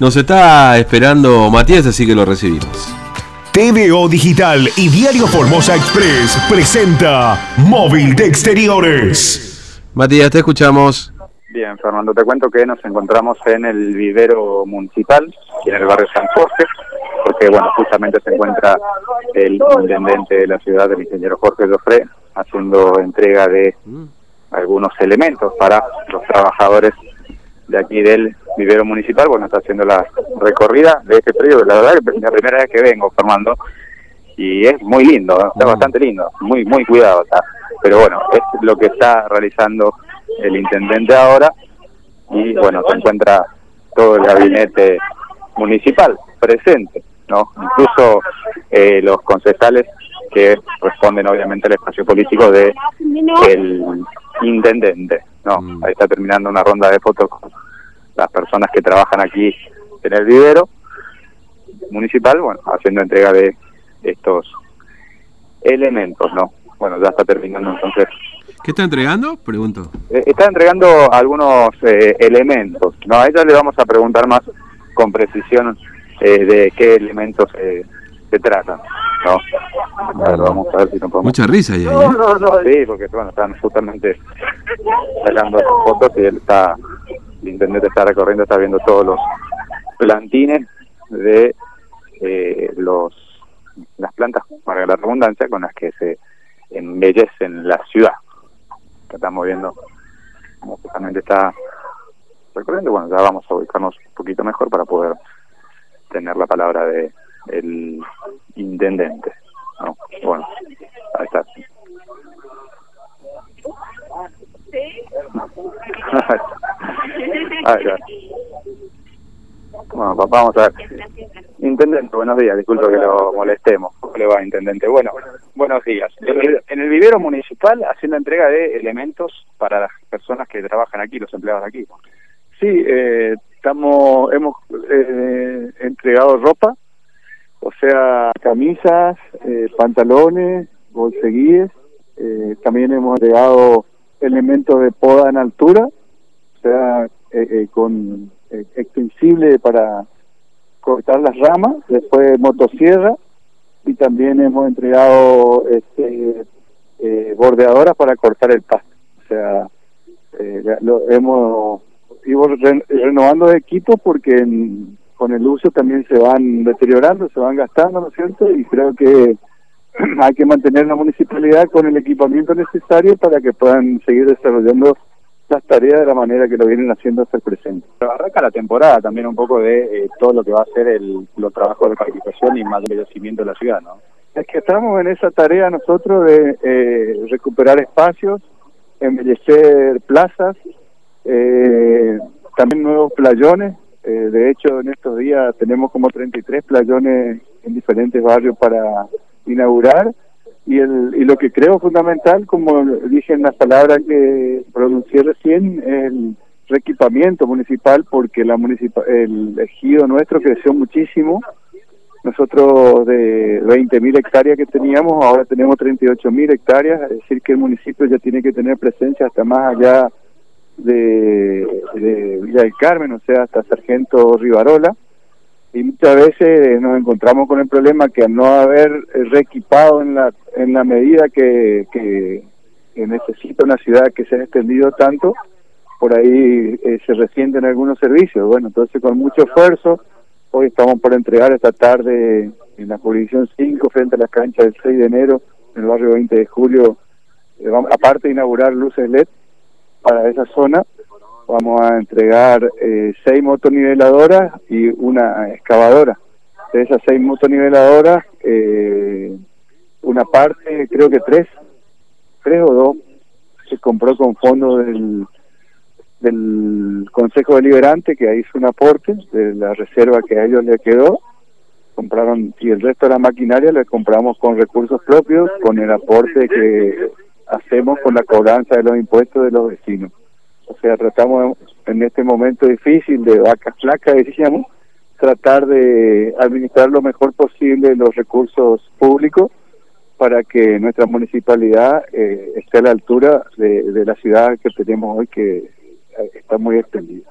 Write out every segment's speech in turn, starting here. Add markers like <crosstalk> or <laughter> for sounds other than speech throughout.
Nos está esperando Matías, así que lo recibimos. TVO Digital y Diario Formosa Express presenta Móvil de Exteriores. Matías, te escuchamos. Bien, Fernando, te cuento que nos encontramos en el vivero municipal, en el barrio San Jorge, porque bueno, justamente se encuentra el intendente de la ciudad, el ingeniero Jorge Joffre, haciendo entrega de algunos elementos para los trabajadores de aquí del vivero municipal, bueno, está haciendo la recorrida de este periodo, la verdad que es la primera vez que vengo, Fernando, y es muy lindo, está bastante lindo, muy muy cuidado está, pero bueno, es lo que está realizando el intendente ahora, y bueno, se encuentra todo el gabinete municipal presente, ¿no? Incluso eh, los concejales que responden obviamente al espacio político de el intendente, ¿no? Mm. Ahí está terminando una ronda de fotos con las personas que trabajan aquí en el vivero municipal, bueno, haciendo entrega de estos elementos, ¿no? Bueno, ya está terminando entonces. ¿Qué está entregando? Pregunto. Eh, está entregando algunos eh, elementos, ¿no? A ella le vamos a preguntar más con precisión eh, de qué elementos eh, se tratan, ¿no? A ver, vamos a ver si nos podemos... Mucha risa ahí, ¿eh? Sí, porque bueno, están justamente sacando fotos y él está, el intendente está recorriendo, está viendo todos los plantines de eh, los las plantas, para la redundancia, con las que se embellecen la ciudad. Que estamos viendo como justamente está recorriendo. Bueno, ya vamos a ubicarnos un poquito mejor para poder tener la palabra de el intendente. ¿no? Bueno, ahí está. Ahí está. Bueno, papá, vamos a ver. Intendente, buenos días, disculpe que lo molestemos. ¿Cómo le va, Intendente? Bueno, buenos días. En el, en el vivero municipal haciendo entrega de elementos para las personas que trabajan aquí, los empleados de aquí. Sí, eh, estamos, hemos eh, entregado ropa, o sea, camisas, eh, pantalones, bolseguíes. Eh, también hemos entregado elementos de poda en altura, o sea, eh, eh, con extensible para cortar las ramas, después motosierra y también hemos entregado este, bordeadoras para cortar el pasto. O sea, eh, lo hemos ido re- renovando equipos porque en- con el uso también se van deteriorando, se van gastando, ¿no es cierto? Y creo que <clears throat> hay que mantener la municipalidad con el equipamiento necesario para que puedan seguir desarrollando las tareas de la manera que lo vienen haciendo hasta el presente. Pero arranca la temporada también un poco de eh, todo lo que va a ser el, los trabajos de participación y más embellecimiento de la ciudad, ¿no? Es que estamos en esa tarea nosotros de eh, recuperar espacios, embellecer plazas, eh, también nuevos playones. Eh, de hecho, en estos días tenemos como 33 playones en diferentes barrios para inaugurar. Y, el, y lo que creo fundamental, como dije en las palabras que pronuncié recién, es el reequipamiento municipal, porque la municipa el ejido nuestro creció muchísimo. Nosotros de 20.000 hectáreas que teníamos, ahora tenemos 38.000 hectáreas, es decir, que el municipio ya tiene que tener presencia hasta más allá de, Villa del Carmen, o sea, hasta Sargento Rivarola. Y muchas veces nos encontramos con el problema que al no haber reequipado en la, en la medida que, que, necesita una ciudad que se ha extendido tanto, por ahí eh, se resienten algunos servicios. Bueno, entonces con mucho esfuerzo, hoy estamos por entregar esta tarde en la jurisdicción 5 frente a la cancha del 6 de enero, en el barrio 20 de julio, eh, aparte de inaugurar luces LED para esa zona, vamos a entregar eh, seis motoniveladoras y una excavadora. De esas seis motoniveladoras, eh, una parte, creo que tres, tres o dos, se compró con fondos del, del Consejo Deliberante, que hizo un aporte de la reserva que a ellos les quedó. Compraron, y el resto de la maquinaria la compramos con recursos propios, con el aporte que hacemos con la cobranza de los impuestos de los vecinos. O sea, tratamos en este momento difícil de vacas flacas, decíamos, tratar de administrar lo mejor posible los recursos públicos para que nuestra municipalidad eh, esté a la altura de, la ciudad que tenemos hoy, que eh, está muy extendida.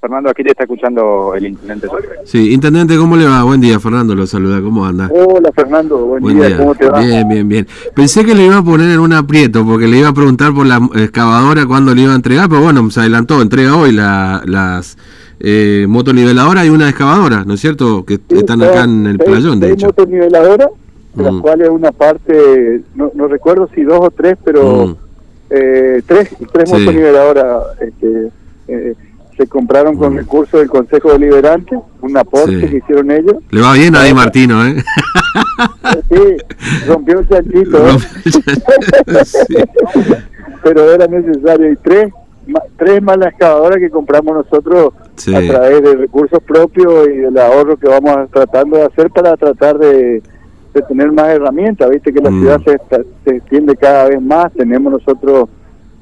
Fernando, aquí te está escuchando el intendente. Sí, intendente, ¿cómo le va? Buen día, Fernando, lo saluda, ¿cómo anda? Hola, Fernando, buen, día. ¿cómo te va? Bien, bien, bien. Pensé que le iba a poner en un aprieto, porque le iba a preguntar por la excavadora cuándo le iba a entregar, pero bueno, se adelantó, entrega hoy la, las eh, motoniveladoras y una excavadora, ¿no es cierto? Que están acá en el playón, de hecho. motoniveladoras, de las mm. cuales una parte, no, no, recuerdo si dos o tres, pero mm. eh, tres, tres motoniveladoras este, se compraron con recursos del Consejo Deliberante, un aporte que hicieron ellos. Le va bien ahí Martino, ¿eh? <laughs> Sí, rompió el chanchito. ¿eh? <laughs> Pero era necesario. Y tres, tres más la excavadora que compramos nosotros a través de recursos propios y del ahorro que vamos tratando de hacer para tratar de, tener más herramientas. Viste que la mm. ciudad se, se extiende cada vez más. Tenemos nosotros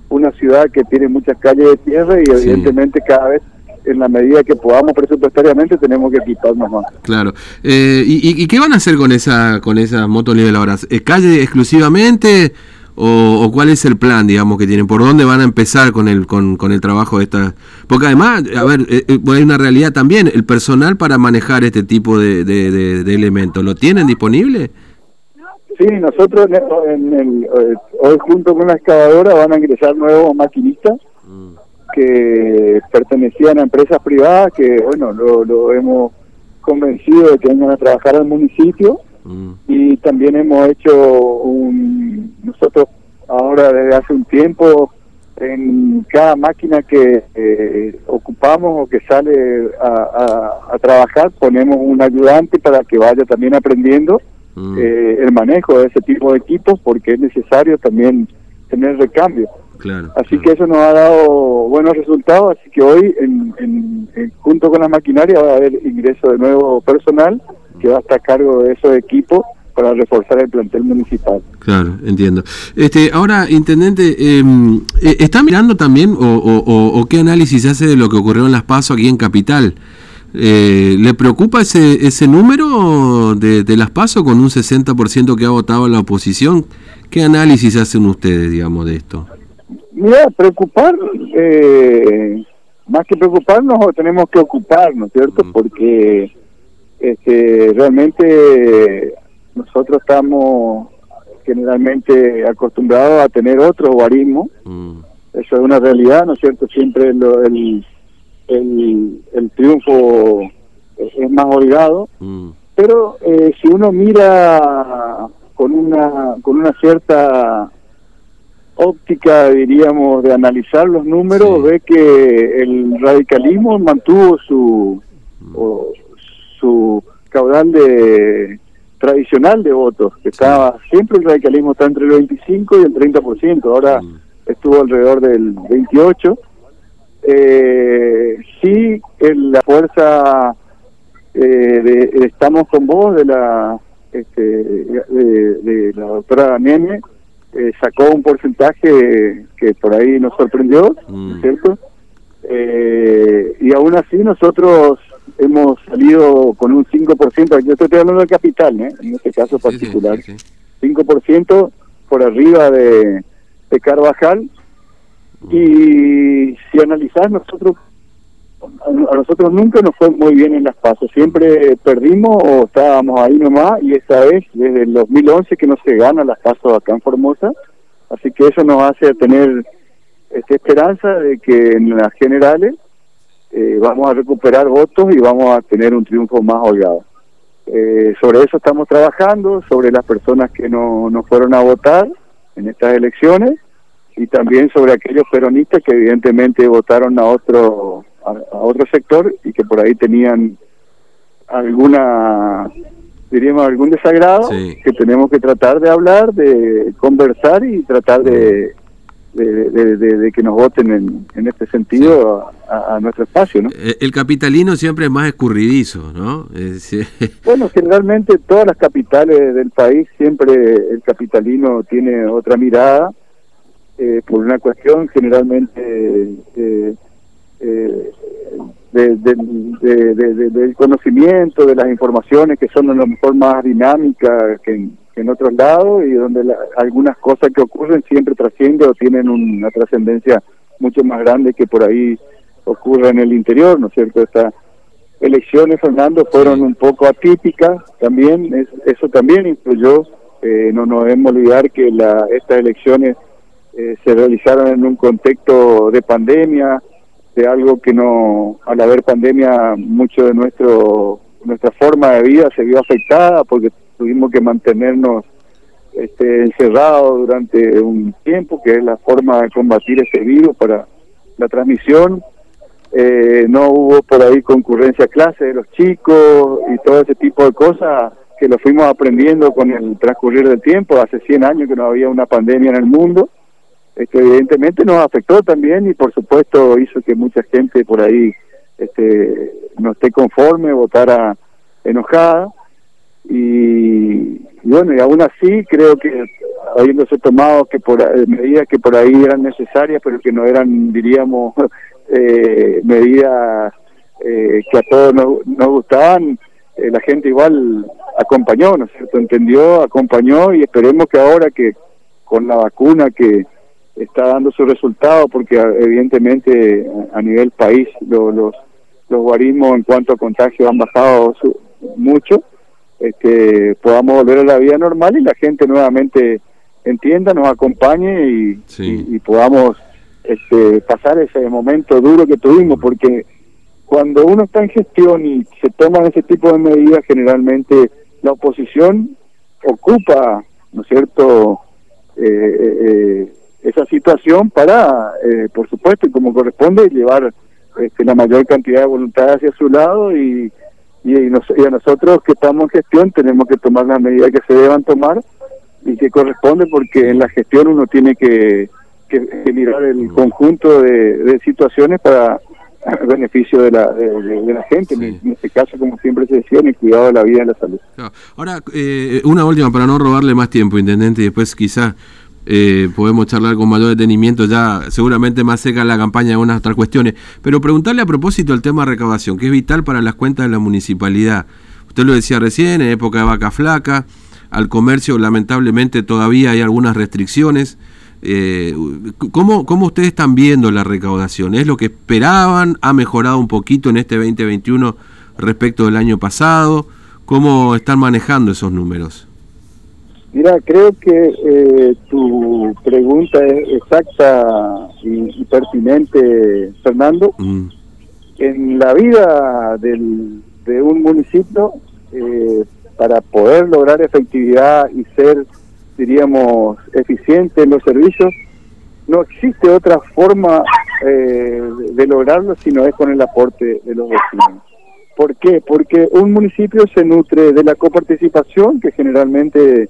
una ciudad que tiene muchas calles de tierra y evidentemente cada vez en la medida que podamos presupuestariamente tenemos que equiparnos más. Claro. Eh, ¿y, qué van a hacer con esa con esas motoniveladoras? ¿Es calle exclusivamente o, cuál es el plan, digamos, que tienen? ¿Por dónde van a empezar con el con, con el trabajo de esta? Porque además, a ver, eh, eh, hay una realidad también, el personal para manejar este tipo de, de elementos, ¿lo tienen disponible? Sí, nosotros en el, eh, hoy junto con la excavadora van a ingresar nuevos maquinistas mm. que pertenecían a empresas privadas que, bueno, lo, hemos convencido de que vengan a trabajar al municipio mm. y también hemos hecho un, nosotros ahora desde hace un tiempo en cada máquina que eh, ocupamos o que sale a, a trabajar ponemos un ayudante para que vaya también aprendiendo Mm. Eh, el manejo de ese tipo de equipos porque es necesario también tener recambio. así que eso nos ha dado buenos resultados, así que hoy en, junto con la maquinaria va a haber ingreso de nuevo personal que va a estar a cargo de esos equipos para reforzar el plantel municipal. Claro, entiendo. Este, ahora, intendente, em, eh, ¿está mirando también o, o, o, qué análisis hace de lo que ocurrió en Las Paso aquí en Capital? Eh, ¿Le preocupa ese, ese número de, las PASO con un 60% que ha votado la oposición? ¿Qué análisis hacen ustedes, digamos, de esto? Mira, preocupar, eh, más que preocuparnos, tenemos que ocuparnos, ¿cierto? Mm. Porque este, realmente nosotros estamos generalmente acostumbrados a tener otro guarismo. Mm. Eso es una realidad, ¿no es cierto? Siempre lo, el el, el triunfo es más holgado, mm. pero eh, si uno mira con una con una cierta óptica, diríamos, de analizar los números, ve que el radicalismo mantuvo su mm. su caudal de tradicional de votos, que estaba siempre el radicalismo está entre el 25 y el 30%, ahora mm. estuvo alrededor del 28 eh, sí, en la fuerza eh, de, Estamos con vos, de la este, de, la doctora Nene, eh, sacó un porcentaje que por ahí nos sorprendió, mm. ¿cierto? Eh, y aún así nosotros hemos salido con un 5%, yo estoy hablando del capital, ¿eh? en este caso particular, 5% por arriba de, de Carvajal, y si analizás, nosotros a nosotros nunca nos fue muy bien en las pasos, siempre perdimos o estábamos ahí nomás y esta vez desde el 2011 que no se gana las pasos acá en Formosa, así que eso nos hace tener esta esperanza de que en las generales eh, vamos a recuperar votos y vamos a tener un triunfo más holgado. Eh, sobre eso estamos trabajando, sobre las personas que no, no fueron a votar en estas elecciones y también sobre aquellos peronistas que evidentemente votaron a otro a, otro sector y que por ahí tenían alguna diríamos algún desagrado que tenemos que tratar de hablar de conversar y tratar de de, que nos voten en, en este sentido a, nuestro espacio, ¿no? Eh, el capitalino siempre es más escurridizo, ¿no? <laughs> Bueno, generalmente todas las capitales del país siempre el capitalino tiene otra mirada eh, por una cuestión generalmente eh, eh, del conocimiento, de las informaciones que son a lo mejor más dinámicas que en, otros lados y donde algunas cosas que ocurren siempre trascienden o tienen una trascendencia mucho más grande que por ahí ocurre en el interior, ¿no es cierto? Estas elecciones, Fernando, fueron un poco atípicas también, es, eso también influyó, eh, no nos debemos olvidar que la, estas elecciones eh, se realizaron en un contexto de pandemia, de algo que no, al haber pandemia, mucho de nuestro nuestra forma de vida se vio afectada porque tuvimos que mantenernos este, encerrados durante un tiempo, que es la forma de combatir este virus para la transmisión. Eh, no hubo por ahí concurrencia a clase de los chicos y todo ese tipo de cosas que lo fuimos aprendiendo con el transcurrir del tiempo. Hace 100 años que no había una pandemia en el mundo. Este, evidentemente nos afectó también y por supuesto hizo que mucha gente por ahí este, no esté conforme, votara enojada. Y, bueno, y aún así creo que habiéndose tomado que por eh, medidas que por ahí eran necesarias, pero que no eran, diríamos, <laughs> eh, medidas eh, que a todos nos, nos gustaban, la gente igual acompañó, ¿no es cierto? Entendió, acompañó y esperemos que ahora que con la vacuna que está dando su resultado, porque evidentemente a nivel país los, los guarismos en cuanto a contagio han bajado mucho, este, podamos volver a la vida normal y la gente nuevamente entienda, nos acompañe y, y, podamos este, pasar ese momento duro que tuvimos, porque cuando uno está en gestión y se toman ese tipo de medidas, generalmente la oposición ocupa, ¿no es cierto?, eh, eh, eh, esa situación para, por supuesto, y como corresponde, llevar este, la mayor cantidad de voluntad hacia su lado y, y, a nosotros que estamos en gestión tenemos que tomar las medidas que se deban tomar y que corresponde porque en la gestión uno tiene que, que, mirar el conjunto de, situaciones para <clears throat> beneficio de la, de, la gente, en este caso, como siempre se decía, en el cuidado de la vida y la salud. Ahora, eh, una última para no robarle más tiempo, Intendente, y después quizás eh, podemos charlar con mayor detenimiento, ya seguramente más seca la campaña de unas otras cuestiones, pero preguntarle a propósito el tema de recaudación, que es vital para las cuentas de la municipalidad. Usted lo decía recién, en época de vaca flaca, al comercio lamentablemente todavía hay algunas restricciones. Eh, ¿cómo, ¿Cómo ustedes están viendo la recaudación? ¿Es lo que esperaban? ¿Ha mejorado un poquito en este 2021 respecto del año pasado? ¿Cómo están manejando esos números? Mira, creo que eh, tu pregunta es exacta y, pertinente, Fernando. Mm. En la vida del, de un municipio, eh, para poder lograr efectividad y ser, diríamos, eficiente en los servicios, no existe otra forma eh, de lograrlo si no es con el aporte de los vecinos. ¿Por qué? Porque un municipio se nutre de la coparticipación, que generalmente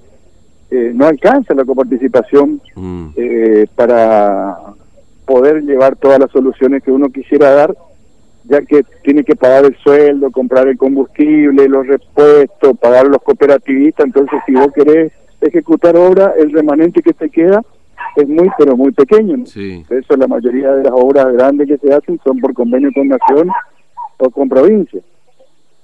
eh, no alcanza la coparticipación mm. eh, para poder llevar todas las soluciones que uno quisiera dar, ya que tiene que pagar el sueldo, comprar el combustible, los repuestos, pagar los cooperativistas, entonces si vos querés ejecutar obra, el remanente que te queda es muy, pero muy pequeño. Por eso la mayoría de las obras grandes que se hacen son por convenio con nación o con provincia.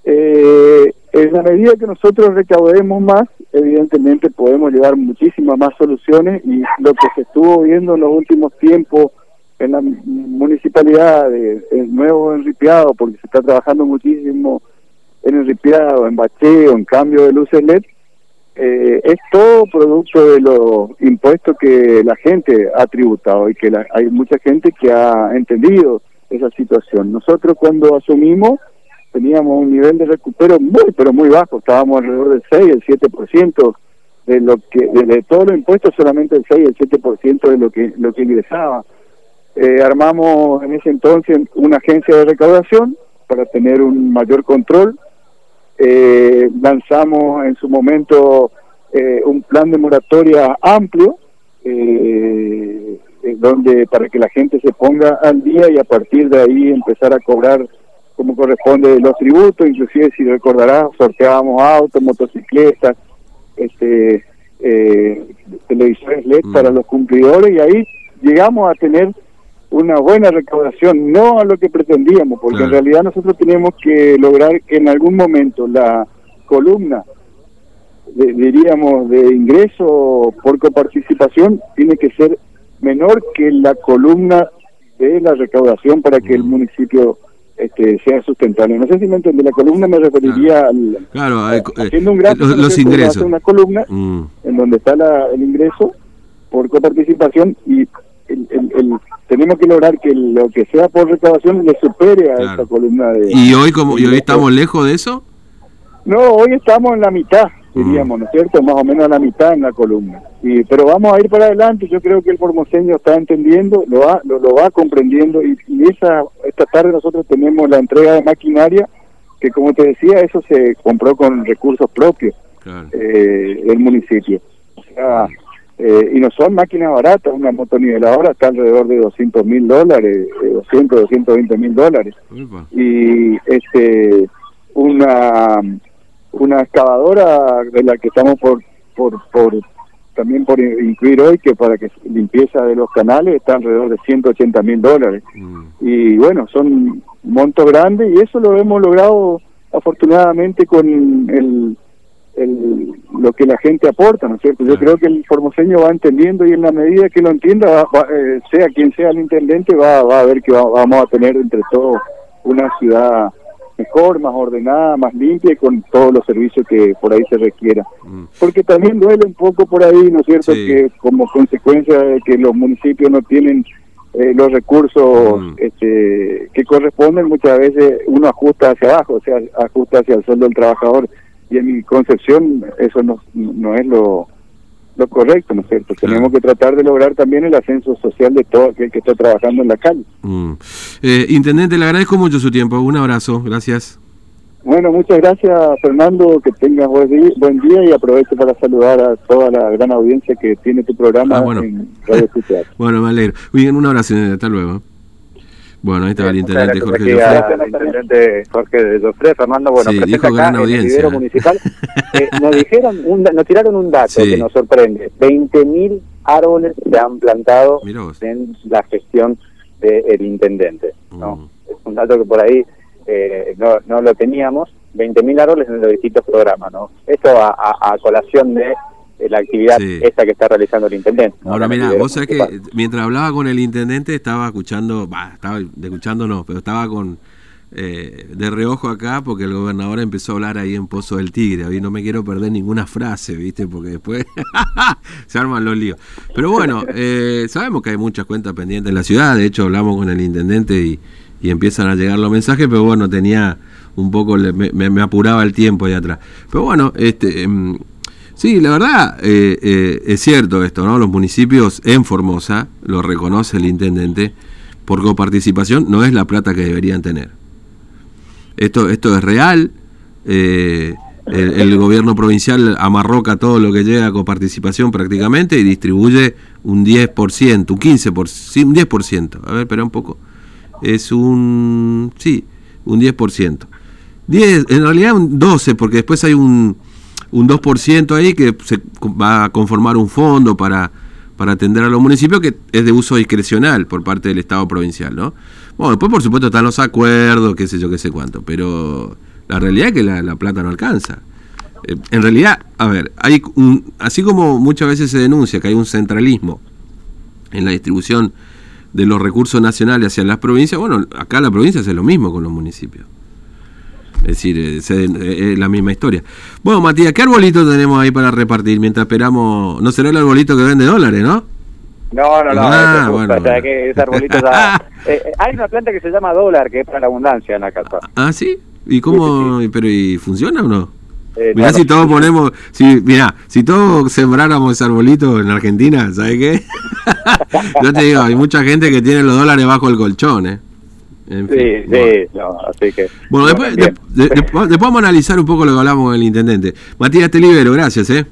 Eh, en la medida que nosotros recaudemos más, evidentemente podemos llevar muchísimas más soluciones y lo que se estuvo viendo en los últimos tiempos en la municipalidad de, Nuevo Enripiado, porque se está trabajando muchísimo en Enripiado, en bacheo, en cambio de luces LED, eh, es todo producto de los impuestos que la gente ha tributado y que hay mucha gente que ha entendido esa situación. Nosotros cuando asumimos teníamos un nivel de recupero muy, pero muy bajo, estábamos alrededor del 6, el 7% de lo que, de, todos los impuestos, solamente el 6, el 7% de lo que, lo que ingresaba. Eh, armamos en ese entonces una agencia de recaudación para tener un mayor control. Eh, lanzamos en su momento eh, un plan de moratoria amplio, donde para que la gente se ponga al día y a partir de ahí empezar a cobrar como corresponde los tributos, inclusive si recordarás, sorteábamos autos, motocicletas, este eh, televisores LED para mm. los cumplidores y ahí llegamos a tener una buena recaudación, no a lo que pretendíamos, porque en realidad nosotros tenemos que lograr que en algún momento la columna, diríamos, de ingreso por coparticipación tiene que ser menor que la columna de la recaudación para que el Mm. municipio este, sea sustentable. No sé si me entiende, la columna me referiría al... Claro, eh, eh, haciendo un gráfico, los, ¿no los ingresos. una columna Mm, en donde está la- el ingreso por coparticipación y el- el- el- tenemos que lograr que lo que sea por recaudación le supere a Claro. esta columna de... ¿Y hoy como y hoy estamos lejos de eso? No, hoy estamos en la mitad, Mm. diríamos, ¿no es cierto? Más o menos a la mitad en la columna. Y, pero vamos a ir para adelante, yo creo que el formoseño está entendiendo, lo va, lo, lo va comprendiendo y, y esa esta tarde nosotros tenemos la entrega de maquinaria que como te decía, eso se compró con recursos propios Claro. eh, del municipio. O sea, eh, y no son máquinas baratas, una motoniveladora está alrededor de 200 mil dólares, eh, 200, 220 mil dólares Upa. y este una una excavadora de la que estamos por por por también por incluir hoy que para que limpieza de los canales está alrededor de 180 mil dólares. Mm, y bueno son montos grandes y eso lo hemos logrado afortunadamente con el, el lo que la gente aporta no es cierto yo creo que el formoseño va entendiendo y en la medida que lo entienda va- va, eh, sea quien sea el intendente va, va a ver que va- vamos a tener entre todos una ciudad mejor más ordenada más limpia y con todos los servicios que por ahí se requiera mm. porque también duele un poco por ahí, ¿no es cierto?, Sí. que como consecuencia de que los municipios no tienen eh, los recursos Mm. este, que corresponden, muchas veces uno ajusta hacia abajo, o sea, ajusta hacia el sueldo del trabajador, y en mi concepción eso no, no es lo, lo correcto, ¿no es cierto? Claro. Tenemos que tratar de lograr también el ascenso social de todo aquel que está trabajando en la calle. Mm. Eh, intendente, le agradezco mucho su tiempo. Un abrazo, gracias. Bueno, muchas gracias Fernando, que tengas buen día, buen día y aprovecho para saludar a toda la gran audiencia que tiene tu programa Ah, bueno. en Radio. <laughs> Bueno, me alegro. Bien, un abrazo, hasta luego. Bueno, ahí estaba el intendente Jorge Joffre. al intendente Jorge de Jofre, Fernando, bueno, Sí, dijo acá gran en el audiencia, vivero ¿eh? municipal. <laughs> Eh, nos dijeron, un nos tiraron un dato Sí. que nos sorprende. 20.000 árboles se han plantado en la gestión del intendente. ¿no? Mm. Es un dato que por ahí eh, no, no lo teníamos. 20.000 árboles en los distintos programas. ¿no? Esto a, a- a colación de, de la actividad Sí. esta que está realizando el intendente. el mira, vos sabés que mientras hablaba con el intendente estaba escuchando, bah, estaba escuchando no, pero estaba con eh, de reojo acá porque el gobernador empezó a hablar ahí en Pozo del Tigre. Y no me quiero perder ninguna frase, ¿viste? Porque después <laughs> se arman los líos. Pero bueno, eh, sabemos que hay muchas cuentas pendientes en la ciudad. De hecho, hablamos con el intendente y, y empiezan a llegar los mensajes, pero bueno, tenía un poco, me- me apuraba el tiempo ahí atrás. Pero bueno, este. em, Sí, la verdad eh, eh, es cierto esto, ¿no? Los municipios en Formosa, lo reconoce el intendente, por coparticipación no es la plata que deberían tener. Esto, esto es real. eh, el, el gobierno provincial amarroca todo lo que llega a coparticipación prácticamente y distribuye un 10%, un 15%, sí, un 10%. A ver, espera un poco. Es un, sí, un 10%. 10, en realidad un 12, porque después hay un, un 2% ahí que se va a conformar un fondo para, para atender a los municipios que es de uso discrecional por parte del Estado provincial, ¿no? Bueno, después por supuesto están los acuerdos, qué sé yo, qué sé cuánto, pero la realidad es que la, la plata no alcanza. Eh, en realidad, a ver, hay un, así como muchas veces se denuncia que hay un centralismo en la distribución de los recursos nacionales hacia las provincias, bueno, acá la provincia hace lo mismo con los municipios. Es decir, eh, se- eh, es la misma historia. Bueno, Matías, ¿qué arbolito tenemos ahí para repartir mientras esperamos? No será el arbolito que vende dólares, ¿no? No, no, no, Ah, eso es bueno, justo, o sea, bueno. que ese arbolito ya... <laughs> Eh, eh, hay una planta que se llama dólar, que es para la abundancia en la casa. Ah, sí. ¿Y cómo? ¿Pero y funciona o no? Eh, Mirá si todos ponemos, si, mirá, si todos sembráramos ese arbolito en Argentina, ¿sabes qué? <laughs> Yo te digo, hay mucha gente que tiene los dólares bajo el colchón, ¿eh? En fin, Sí, bueno. sí, no, así que... Bueno, después, bien. de- de- después vamos a analizar un poco lo que hablamos con el intendente. Matías, te libero, gracias, ¿eh?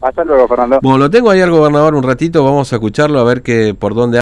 Hasta luego, Fernando. Bueno, lo tengo ahí al gobernador un ratito, vamos a escucharlo a ver que por dónde